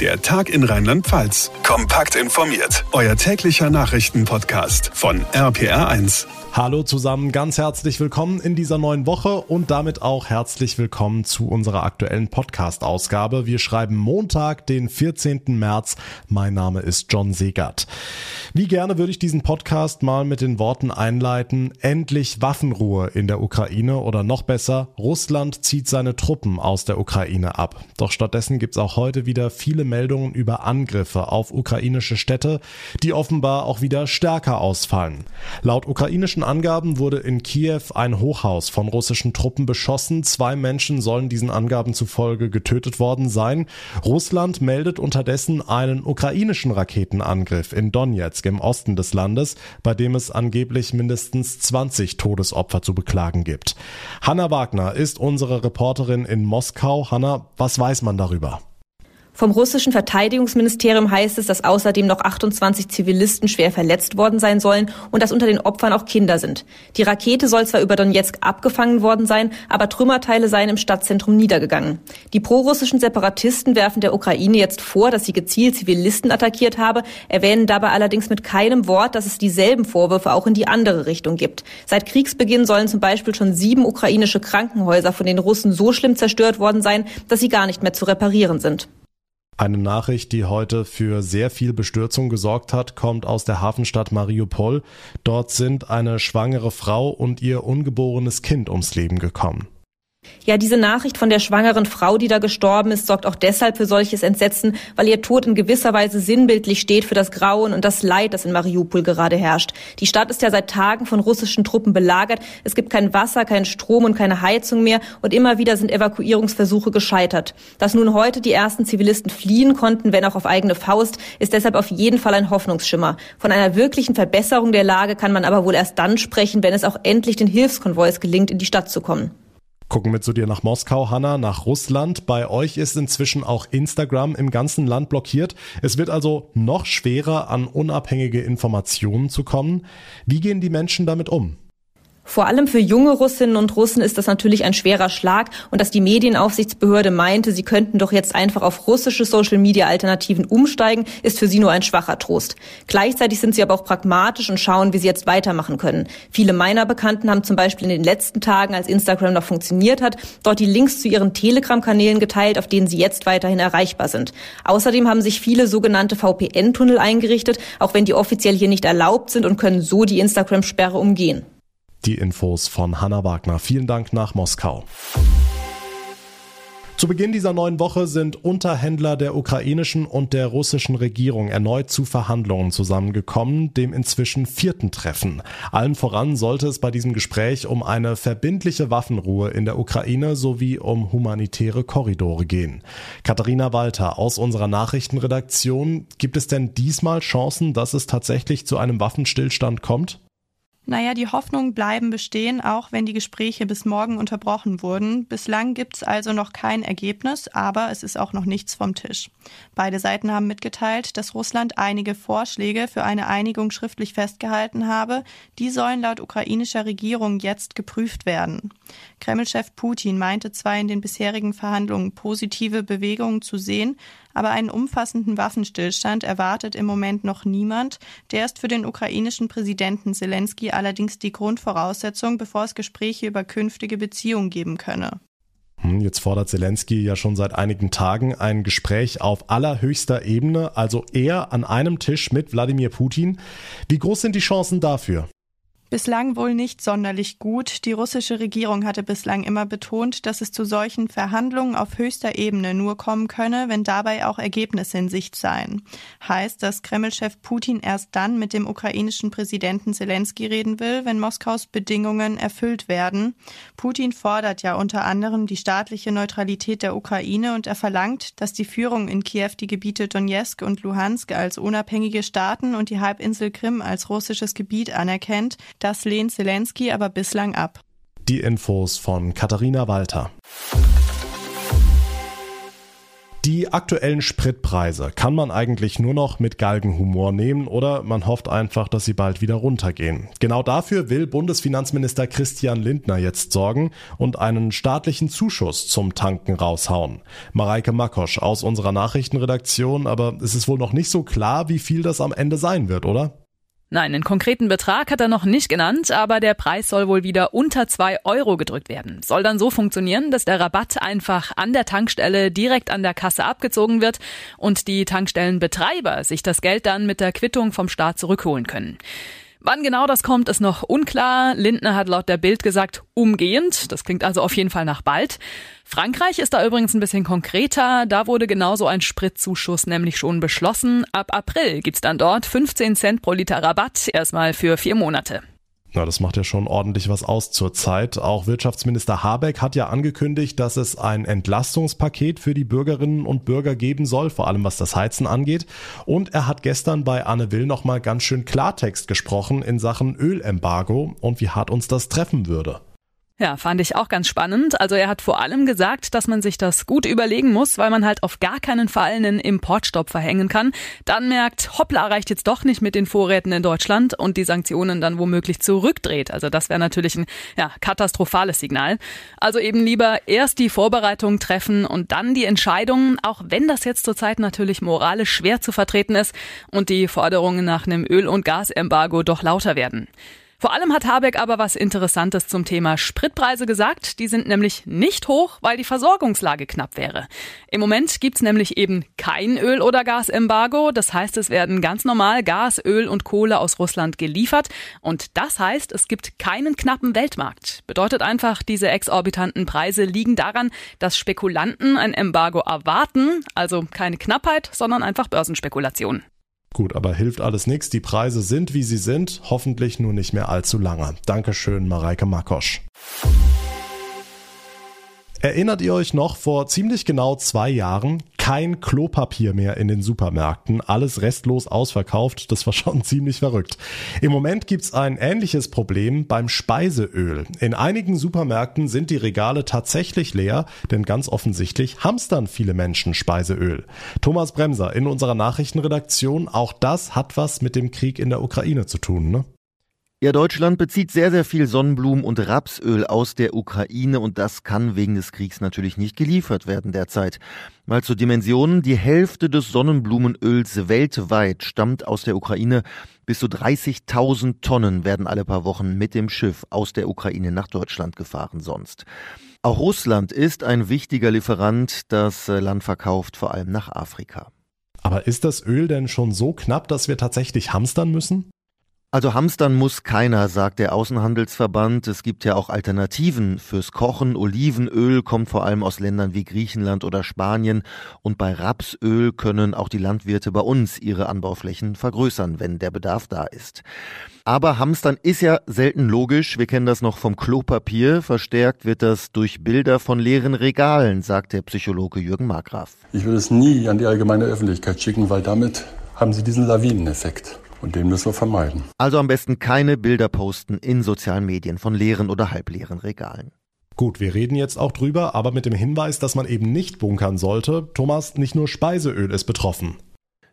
Der Tag in Rheinland-Pfalz. Kompakt informiert. Euer täglicher Nachrichtenpodcast von RPR1. Hallo zusammen, ganz herzlich willkommen in dieser neuen Woche und damit auch herzlich willkommen zu unserer aktuellen Podcast-Ausgabe. Wir schreiben Montag, den 14. März. Mein Name ist John Segert. Wie gerne würde ich diesen Podcast mal mit den Worten einleiten, endlich Waffenruhe in der Ukraine oder noch besser, Russland zieht seine Truppen aus der Ukraine ab. Doch stattdessen gibt es auch heute wieder viele Meldungen über Angriffe auf ukrainische Städte, die offenbar auch wieder stärker ausfallen. Laut ukrainischen Angaben wurde in Kiew ein Hochhaus von russischen Truppen beschossen. Zwei Menschen sollen diesen Angaben zufolge getötet worden sein. Russland meldet unterdessen einen ukrainischen Raketenangriff in Donetsk im Osten des Landes, bei dem es angeblich mindestens 20 Todesopfer zu beklagen gibt. Hanna Wagner ist unsere Reporterin in Moskau. Hanna, was weiß man darüber? Vom russischen Verteidigungsministerium heißt es, dass außerdem noch 28 Zivilisten schwer verletzt worden sein sollen und dass unter den Opfern auch Kinder sind. Die Rakete soll zwar über Donetsk abgefangen worden sein, aber Trümmerteile seien im Stadtzentrum niedergegangen. Die prorussischen Separatisten werfen der Ukraine jetzt vor, dass sie gezielt Zivilisten attackiert habe, erwähnen dabei allerdings mit keinem Wort, dass es dieselben Vorwürfe auch in die andere Richtung gibt. Seit Kriegsbeginn sollen zum Beispiel schon sieben ukrainische Krankenhäuser von den Russen so schlimm zerstört worden sein, dass sie gar nicht mehr zu reparieren sind. Eine Nachricht, die heute für sehr viel Bestürzung gesorgt hat, kommt aus der Hafenstadt Mariupol. Dort sind eine schwangere Frau und ihr ungeborenes Kind ums Leben gekommen. Ja, diese Nachricht von der schwangeren Frau, die da gestorben ist, sorgt auch deshalb für solches Entsetzen, weil ihr Tod in gewisser Weise sinnbildlich steht für das Grauen und das Leid, das in Mariupol gerade herrscht. Die Stadt ist ja seit Tagen von russischen Truppen belagert. Es gibt kein Wasser, keinen Strom und keine Heizung mehr und immer wieder sind Evakuierungsversuche gescheitert. Dass nun heute die ersten Zivilisten fliehen konnten, wenn auch auf eigene Faust, ist deshalb auf jeden Fall ein Hoffnungsschimmer. Von einer wirklichen Verbesserung der Lage kann man aber wohl erst dann sprechen, wenn es auch endlich den Hilfskonvois gelingt, in die Stadt zu kommen. Gucken wir zu dir nach Moskau, Hanna, nach Russland. Bei euch ist inzwischen auch Instagram im ganzen Land blockiert. Es wird also noch schwerer, an unabhängige Informationen zu kommen. Wie gehen die Menschen damit um? Vor allem für junge Russinnen und Russen ist das natürlich ein schwerer Schlag und dass die Medienaufsichtsbehörde meinte, sie könnten doch jetzt einfach auf russische Social-Media-Alternativen umsteigen, ist für sie nur ein schwacher Trost. Gleichzeitig sind sie aber auch pragmatisch und schauen, wie sie jetzt weitermachen können. Viele meiner Bekannten haben zum Beispiel in den letzten Tagen, als Instagram noch funktioniert hat, dort die Links zu ihren Telegram-Kanälen geteilt, auf denen sie jetzt weiterhin erreichbar sind. Außerdem haben sich viele sogenannte VPN-Tunnel eingerichtet, auch wenn die offiziell hier nicht erlaubt sind und können so die Instagram-Sperre umgehen. Die Infos von Hanna Wagner. Vielen Dank nach Moskau. Zu Beginn dieser neuen Woche sind Unterhändler der ukrainischen und der russischen Regierung erneut zu Verhandlungen zusammengekommen, dem inzwischen vierten Treffen. Allen voran sollte es bei diesem Gespräch um eine verbindliche Waffenruhe in der Ukraine sowie um humanitäre Korridore gehen. Katharina Walter aus unserer Nachrichtenredaktion, gibt es denn diesmal Chancen, dass es tatsächlich zu einem Waffenstillstand kommt? Naja, die Hoffnungen bleiben bestehen, auch wenn die Gespräche bis morgen unterbrochen wurden. Bislang gibt's also noch kein Ergebnis, aber es ist auch noch nichts vom Tisch. Beide Seiten haben mitgeteilt, dass Russland einige Vorschläge für eine Einigung schriftlich festgehalten habe. Die sollen laut ukrainischer Regierung jetzt geprüft werden. Kremlchef Putin meinte zwar in den bisherigen Verhandlungen positive Bewegungen zu sehen, aber einen umfassenden Waffenstillstand erwartet im Moment noch niemand. Der ist für den ukrainischen Präsidenten Zelensky allerdings die Grundvoraussetzung, bevor es Gespräche über künftige Beziehungen geben könne. Hm, jetzt fordert Zelensky ja schon seit einigen Tagen ein Gespräch auf allerhöchster Ebene, also er an einem Tisch mit Wladimir Putin. Wie groß sind die Chancen dafür? Bislang wohl nicht sonderlich gut. Die russische Regierung hatte bislang immer betont, dass es zu solchen Verhandlungen auf höchster Ebene nur kommen könne, wenn dabei auch Ergebnisse in Sicht seien. Heißt, dass Kremlchef Putin erst dann mit dem ukrainischen Präsidenten Zelensky reden will, wenn Moskaus Bedingungen erfüllt werden. Putin fordert ja unter anderem die staatliche Neutralität der Ukraine und er verlangt, dass die Führung in Kiew die Gebiete Donetsk und Luhansk als unabhängige Staaten und die Halbinsel Krim als russisches Gebiet anerkennt. Das lehnt Zelensky aber bislang ab. Die Infos von Katharina Walter. Die aktuellen Spritpreise kann man eigentlich nur noch mit Galgenhumor nehmen oder man hofft einfach, dass sie bald wieder runtergehen. Genau dafür will Bundesfinanzminister Christian Lindner jetzt sorgen und einen staatlichen Zuschuss zum Tanken raushauen. Mareike Makosch aus unserer Nachrichtenredaktion, aber es ist wohl noch nicht so klar, wie viel das am Ende sein wird, oder? Nein, einen konkreten Betrag hat er noch nicht genannt, aber der Preis soll wohl wieder unter zwei Euro gedrückt werden. Soll dann so funktionieren, dass der Rabatt einfach an der Tankstelle direkt an der Kasse abgezogen wird und die Tankstellenbetreiber sich das Geld dann mit der Quittung vom Staat zurückholen können. Wann genau das kommt, ist noch unklar. Lindner hat laut der Bild gesagt, umgehend. Das klingt also auf jeden Fall nach bald. Frankreich ist da übrigens ein bisschen konkreter. Da wurde genauso ein Spritzuschuss nämlich schon beschlossen. Ab April gibt's dann dort 15 Cent pro Liter Rabatt, erstmal für vier Monate. Na, das macht ja schon ordentlich was aus zurzeit. Auch Wirtschaftsminister Habeck hat ja angekündigt, dass es ein Entlastungspaket für die Bürgerinnen und Bürger geben soll, vor allem was das Heizen angeht. Und er hat gestern bei Anne Will nochmal ganz schön Klartext gesprochen in Sachen Ölembargo und wie hart uns das treffen würde. Ja, fand ich auch ganz spannend. Also er hat vor allem gesagt, dass man sich das gut überlegen muss, weil man halt auf gar keinen Fall einen Importstopp verhängen kann. Dann merkt, hoppla, reicht jetzt doch nicht mit den Vorräten in Deutschland und die Sanktionen dann womöglich zurückdreht. Also das wäre natürlich ein ja, katastrophales Signal. Also eben lieber erst die Vorbereitung treffen und dann die Entscheidungen, auch wenn das jetzt zurzeit natürlich moralisch schwer zu vertreten ist und die Forderungen nach einem Öl- und Gasembargo doch lauter werden. Vor allem hat Habeck aber was Interessantes zum Thema Spritpreise gesagt. Die sind nämlich nicht hoch, weil die Versorgungslage knapp wäre. Im Moment gibt's nämlich eben kein Öl- oder Gasembargo. Das heißt, es werden ganz normal Gas, Öl und Kohle aus Russland geliefert. Und das heißt, es gibt keinen knappen Weltmarkt. Bedeutet einfach, diese exorbitanten Preise liegen daran, dass Spekulanten ein Embargo erwarten. Also keine Knappheit, sondern einfach Börsenspekulation. Gut, aber hilft alles nichts. Die Preise sind, wie sie sind. Hoffentlich nur nicht mehr allzu lange. Dankeschön, Mareike Makosch. Erinnert ihr euch noch, vor ziemlich genau zwei Jahren kein Klopapier mehr in den Supermärkten, alles restlos ausverkauft, das war schon ziemlich verrückt. Im Moment gibt's ein ähnliches Problem beim Speiseöl. In einigen Supermärkten sind die Regale tatsächlich leer, denn ganz offensichtlich hamstern viele Menschen Speiseöl. Thomas Bremser in unserer Nachrichtenredaktion, auch das hat was mit dem Krieg in der Ukraine zu tun, ne? Ja, Deutschland bezieht sehr, sehr viel Sonnenblumen- und Rapsöl aus der Ukraine und das kann wegen des Kriegs natürlich nicht geliefert werden derzeit. Mal zur Dimensionen, die Hälfte des Sonnenblumenöls weltweit stammt aus der Ukraine. Bis zu 30.000 Tonnen werden alle paar Wochen mit dem Schiff aus der Ukraine nach Deutschland gefahren sonst. Auch Russland ist ein wichtiger Lieferant. Das Land verkauft vor allem nach Afrika. Aber ist das Öl denn schon so knapp, dass wir tatsächlich hamstern müssen? Also hamstern muss keiner, sagt der Außenhandelsverband. Es gibt ja auch Alternativen fürs Kochen. Olivenöl kommt vor allem aus Ländern wie Griechenland oder Spanien. Und bei Rapsöl können auch die Landwirte bei uns ihre Anbauflächen vergrößern, wenn der Bedarf da ist. Aber Hamstern ist ja selten logisch. Wir kennen das noch vom Klopapier. Verstärkt wird das durch Bilder von leeren Regalen, sagt der Psychologe Jürgen Markgraf. Ich würde es nie an die allgemeine Öffentlichkeit schicken, weil damit haben Sie diesen Lawineneffekt. Und den müssen wir vermeiden. Also am besten keine Bilder posten in sozialen Medien von leeren oder halbleeren Regalen. Gut, wir reden jetzt auch drüber, aber mit dem Hinweis, dass man eben nicht bunkern sollte. Thomas, nicht nur Speiseöl ist betroffen.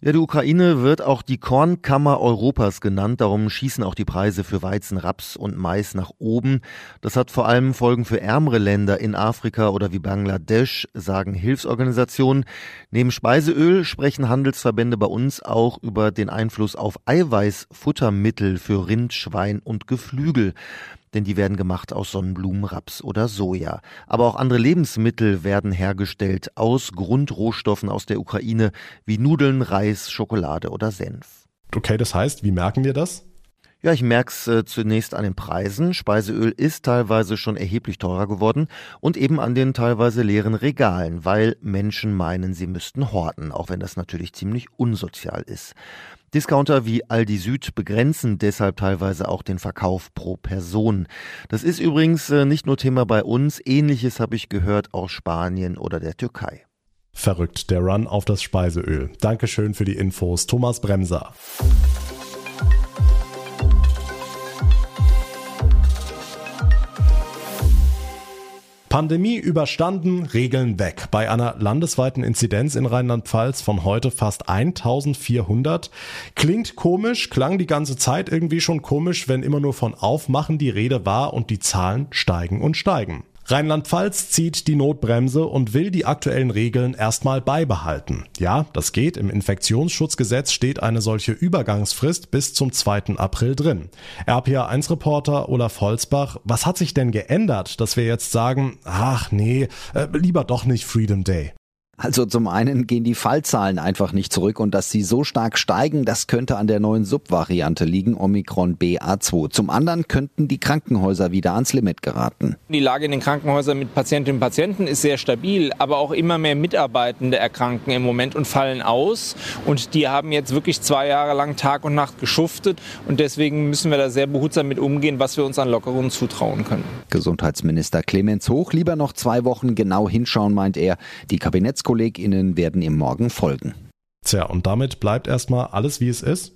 Ja, die Ukraine wird auch die Kornkammer Europas genannt. Darum schießen auch die Preise für Weizen, Raps und Mais nach oben. Das hat vor allem Folgen für ärmere Länder in Afrika oder wie Bangladesch, sagen Hilfsorganisationen. Neben Speiseöl sprechen Handelsverbände bei uns auch über den Einfluss auf Eiweißfuttermittel für Rind, Schwein und Geflügel denn die werden gemacht aus Sonnenblumen, Raps oder Soja. Aber auch andere Lebensmittel werden hergestellt aus Grundrohstoffen aus der Ukraine wie Nudeln, Reis, Schokolade oder Senf. Okay, das heißt, wie merken wir das? Ja, ich merk's äh, zunächst an den Preisen. Speiseöl ist teilweise schon erheblich teurer geworden und eben an den teilweise leeren Regalen, weil Menschen meinen, sie müssten horten, auch wenn das natürlich ziemlich unsozial ist. Discounter wie Aldi Süd begrenzen deshalb teilweise auch den Verkauf pro Person. Das ist übrigens äh, nicht nur Thema bei uns, ähnliches habe ich gehört aus Spanien oder der Türkei. Verrückt, der Run auf das Speiseöl. Dankeschön für die Infos, Thomas Bremser. Pandemie überstanden, Regeln weg. Bei einer landesweiten Inzidenz in Rheinland-Pfalz von heute fast 1400. Klingt komisch, klang die ganze Zeit irgendwie schon komisch, wenn immer nur von Aufmachen die Rede war und die Zahlen steigen und steigen. Rheinland-Pfalz zieht die Notbremse und will die aktuellen Regeln erstmal beibehalten. Ja, das geht. Im Infektionsschutzgesetz steht eine solche Übergangsfrist bis zum 2. April drin. RPA1-Reporter Olaf Holzbach, was hat sich denn geändert, dass wir jetzt sagen, ach nee, äh, lieber doch nicht Freedom Day? Also zum einen gehen die Fallzahlen einfach nicht zurück und dass sie so stark steigen, das könnte an der neuen Subvariante liegen, Omikron BA2. Zum anderen könnten die Krankenhäuser wieder ans Limit geraten. Die Lage in den Krankenhäusern mit Patientinnen und Patienten ist sehr stabil, aber auch immer mehr Mitarbeitende erkranken im Moment und fallen aus. Und die haben jetzt wirklich zwei Jahre lang Tag und Nacht geschuftet und deswegen müssen wir da sehr behutsam mit umgehen, was wir uns an Lockerungen zutrauen können. Gesundheitsminister Clemens Hoch lieber noch zwei Wochen genau hinschauen, meint er. Die Kabinetts KollegInnen werden ihm morgen folgen. Tja, und damit bleibt erstmal alles wie es ist?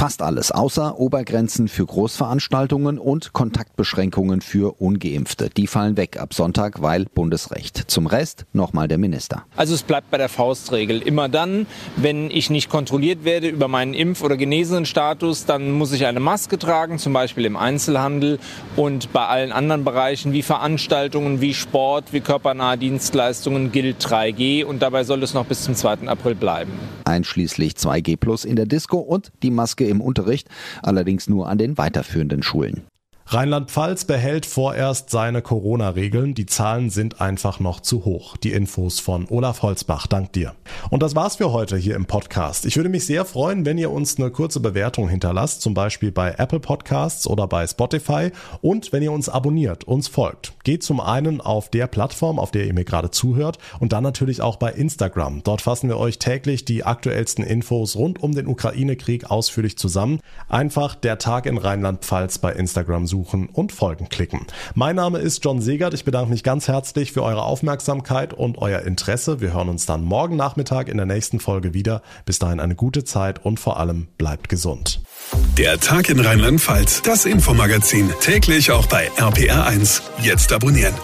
Fast alles, außer Obergrenzen für Großveranstaltungen und Kontaktbeschränkungen für Ungeimpfte. Die fallen weg ab Sonntag, weil Bundesrecht. Zum Rest nochmal der Minister. Also es bleibt bei der Faustregel. Immer dann, wenn ich nicht kontrolliert werde über meinen Impf- oder Genesenenstatus, dann muss ich eine Maske tragen, zum Beispiel im Einzelhandel und bei allen anderen Bereichen wie Veranstaltungen, wie Sport, wie körpernahe Dienstleistungen gilt 3G und dabei soll es noch bis zum 2. April bleiben. Einschließlich 2G plus in der Disco und die Maske im Unterricht, allerdings nur an den weiterführenden Schulen. Rheinland-Pfalz behält vorerst seine Corona-Regeln. Die Zahlen sind einfach noch zu hoch. Die Infos von Olaf Holzbach. Dank dir. Und das war's für heute hier im Podcast. Ich würde mich sehr freuen, wenn ihr uns eine kurze Bewertung hinterlasst, zum Beispiel bei Apple Podcasts oder bei Spotify und wenn ihr uns abonniert, uns folgt. Geht zum einen auf der Plattform, auf der ihr mir gerade zuhört und dann natürlich auch bei Instagram. Dort fassen wir euch täglich die aktuellsten Infos rund um den Ukraine-Krieg ausführlich zusammen. Einfach der Tag in Rheinland-Pfalz bei Instagram suchen suchen und Folgen klicken. Mein Name ist John Segert. Ich bedanke mich ganz herzlich für eure Aufmerksamkeit und euer Interesse. Wir hören uns dann morgen Nachmittag in der nächsten Folge wieder. Bis dahin eine gute Zeit und vor allem bleibt gesund. Der Tag in Rheinland-Pfalz, das Infomagazin, täglich auch bei RPR1. Jetzt abonnieren.